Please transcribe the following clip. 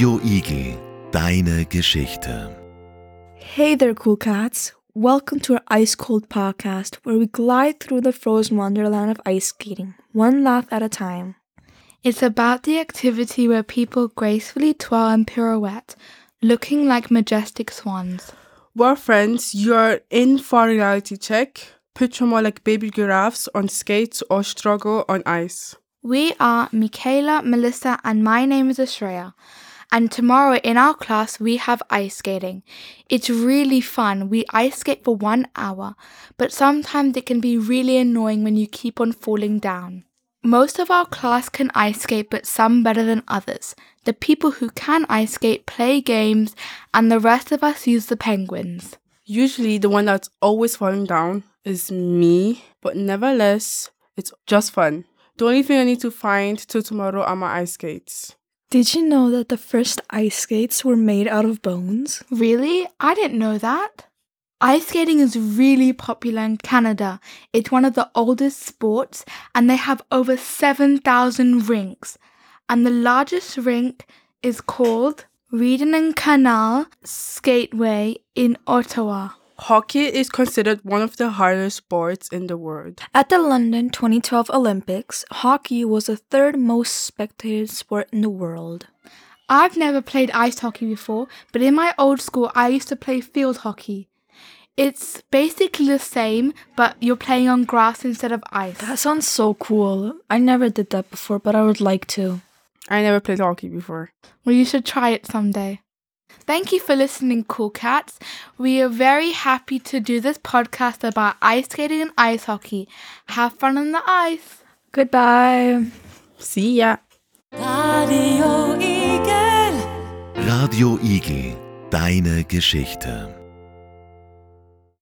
Radio Igel, deine Geschichte. Hey there, cool cats. Welcome to our Ice Cold podcast, where we glide through the frozen wonderland of ice skating, one laugh at a time. It's about the activity where people gracefully twirl and pirouette, looking like majestic swans. Well, friends, you're in for a reality check. Picture more like baby giraffes on skates or struggle on ice. We are Mikala, Melisa, and my name is Ashreya. And tomorrow in our class, we have ice skating. It's really fun. We ice skate for one hour, but sometimes it can be really annoying when you keep on falling down. Most of our class can ice skate, but some better than others. The people who can ice skate play games, and the rest of us use the penguins. Usually, the one that's always falling down is me, but nevertheless, it's just fun. The only thing I need to find till tomorrow are my ice skates. Did you know that the first ice skates were made out of bones? Really? I didn't know that. Ice skating is really popular in Canada. It's one of the oldest sports, and they have over 7,000 rinks. And the largest rink is called Rideau and Canal Skateway in Ottawa. Hockey is considered one of the hardest sports in the world. At the London 2012 Olympics, hockey was the third most spectated sport in the world. I've never played ice hockey before, but in my old school, I used to play field hockey. It's basically the same, but you're playing on grass instead of ice. That sounds so cool. I never did that before, but I would like to. I never played hockey before. Well, you should try it someday. Thank you for listening, Cool Cats. We are very happy to do this podcast about ice skating and ice hockey. Have fun on the ice. Goodbye. See ya. Radio Igel, Radio Igel, deine Geschichte.